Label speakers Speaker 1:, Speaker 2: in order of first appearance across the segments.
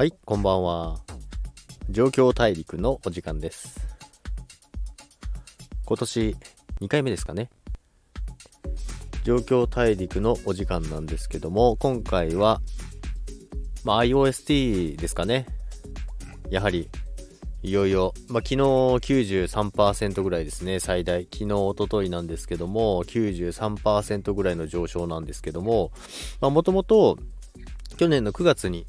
Speaker 1: はい、こんばんは。状況大陸のお時間です。今年2回目ですかね。状況大陸のお時間なんですけども、今回は、まあ、iOST ですかね。やはり、いよいよ、まあ、昨日93%ぐらいですね、最大。昨日、一昨日なんですけども、93%ぐらいの上昇なんですけども、まあ、もともと、去年の9月に、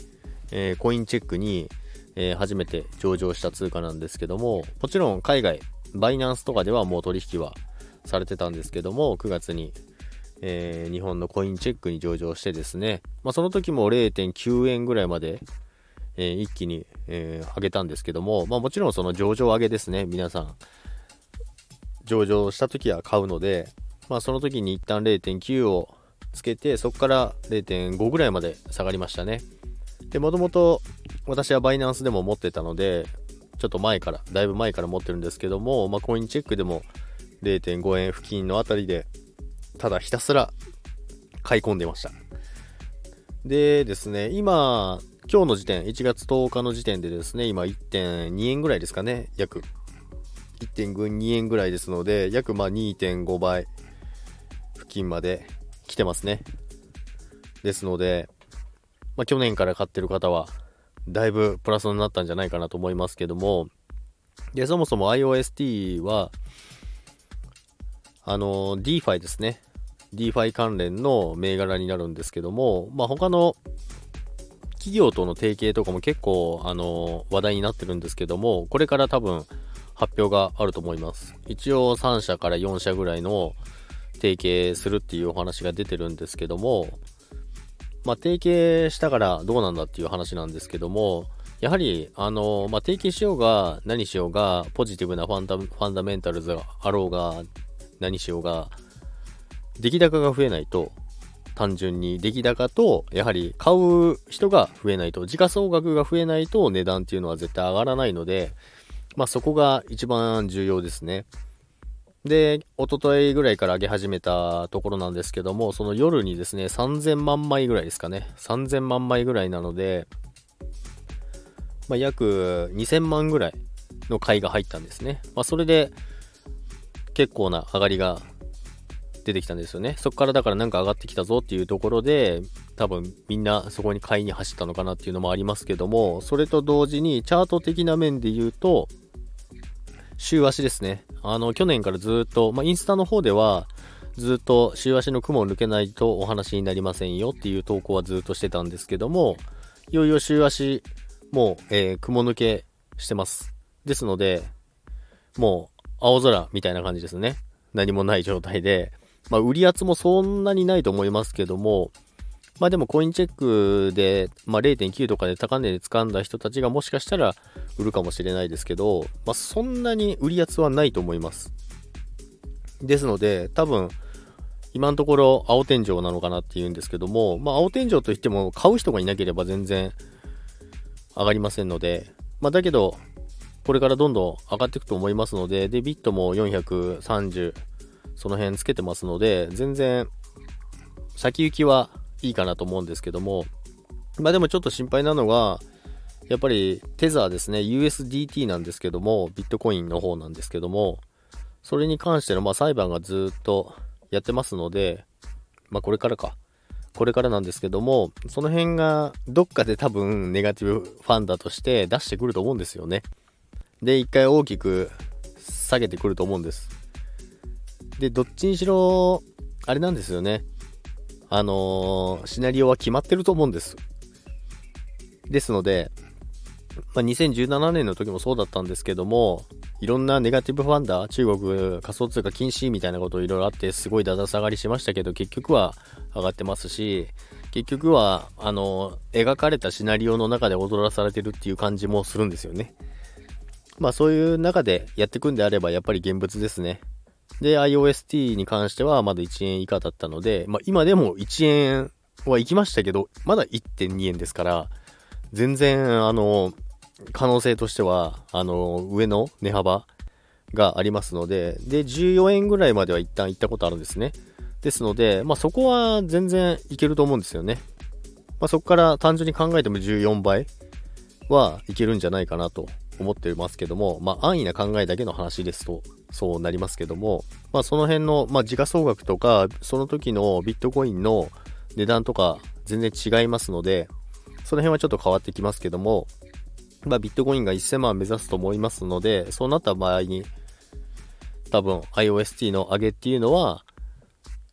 Speaker 1: えーコインチェックに、えー初めて上場した通貨なんですけども、もちろん海外、バイナンスとかではもう取引はされてたんですけども、9月に、えー日本のコインチェックに上場してですね、まあ、その時も0.9円ぐらいまで、えー一気に、えー上げたんですけども、まあ、もちろんその上場上げですね、皆さん。上場した時は買うので、まあ、その時に一旦0.9をつけて、そこから0.5ぐらいまで下がりましたね。で、もともと私はバイナンスでも持ってたので、ちょっと前から、だいぶ前から持ってるんですけども、まあ、コインチェックでも0.5円付近のあたりで、ただひたすら買い込んでました。でですね、今、今日の時点、1月10日の時点でですね、今1.2円ぐらいですかね、約。1.52円ぐらいですので、約まあ2.5倍付近まで来てますね。ですので、まあ、去年から買ってる方は、だいぶプラスになったんじゃないかなと思いますけども、で、そもそも iOST は、あの、DeFi ですね。DeFi 関連の銘柄になるんですけども、まあ、他の企業との提携とかも結構、あの、話題になってるんですけども、これから多分発表があると思います。一応3社から4社ぐらいの提携するっていうお話が出てるんですけども、まあ、提携したからどうなんだっていう話なんですけども、やはり、あの、まあ、提携しようが何しようが、ポジティブなファンダファンダメンタルズがあろうが何しようが、出来高が増えないと、単純に出来高と、やはり買う人が増えないと、時価総額が増えないと値段っていうのは絶対上がらないので、まあそこが一番重要ですね。で、一昨日ぐらいから上げ始めたところなんですけども、その夜にですね、3000万枚ぐらいですかね。3000万枚ぐらいなので、まあ、約2000万ぐらいの買いが入ったんですね。まあ、それで結構な上がりが出てきたんですよね。そこからだからなんか上がってきたぞっていうところで、多分みんなそこに買いに走ったのかなっていうのもありますけども、それと同時にチャート的な面で言うと、週足ですね。あの、去年からずっと、まあ、インスタの方では、ずっと週足の雲を抜けないとお話になりませんよっていう投稿はずっとしてたんですけども、いよいよ週足、もう、えー雲抜けしてます。ですので、もう、青空みたいな感じですね。何もない状態で、まあ、売り圧もそんなにないと思いますけども、まあでもコインチェックで、まあ、0.9とかで高値で掴んだ人たちがもしかしたら売るかもしれないですけど、まあ、そんなに売り圧はないと思います。ですので、多分、今のところ青天井なのかなっていうんですけども、まあ、青天井といっても買う人がいなければ全然上がりませんので、まあ、だけど、これからどんどん上がっていくと思いますので、で、ビットも430、その辺つけてますので、全然、先行きはいいかなと思うんですけども、まあでもちょっと心配なのが、やっぱりテザーですね、USDT なんですけども、ビットコインの方なんですけども、それに関してのま裁判がずっとやってますので、まあこれからか。これからなんですけども、その辺がどっかで多分ネガティブファンダとして出してくると思うんですよね。で、一回大きく下げてくると思うんです。で、どっちにしろ、あれなんですよね。あのーシナリオは決まってると思うんです。ですので、まあ、2017年の時もそうだったんですけども、いろんなネガティブファンダー、中国仮想通貨禁止みたいなこといろいろあって、すごいだだ下がりしましたけど、結局は上がってますし、結局は、あの、描かれたシナリオの中で踊らされてるっていう感じもするんですよね。まあそういう中でやっていくんであれば、やっぱり現物ですね。で、iOST に関してはまだ1円以下だったので、まあ今でも1円は行きましたけど、まだ1.2円ですから、全然、あの、可能性としては、あの、上の値幅がありますので、で、14円ぐらいまでは一旦行ったことあるんですね。ですので、まあそこは全然いけると思うんですよね。まあそこから単純に考えても14倍はいけるんじゃないかなと思ってますけども、まあ、安易な考えだけの話ですと、そうなりますけども、まあ、その辺の、まあ、時価総額とか、その時のビットコインの値段とか、全然違いますので、その辺はちょっと変わってきますけども、まあ、ビットコインが1000万目指すと思いますので、そうなった場合に、多分 IOST の上げっていうのは、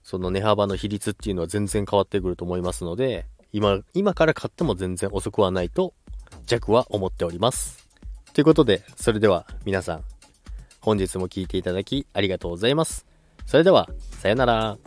Speaker 1: その値幅の比率っていうのは全然変わってくると思いますので、今、今から買っても全然遅くはないと、弱は思っております。ということで、それでは皆さん、本日も聴いていただきありがとうございます。それでは、さよなら。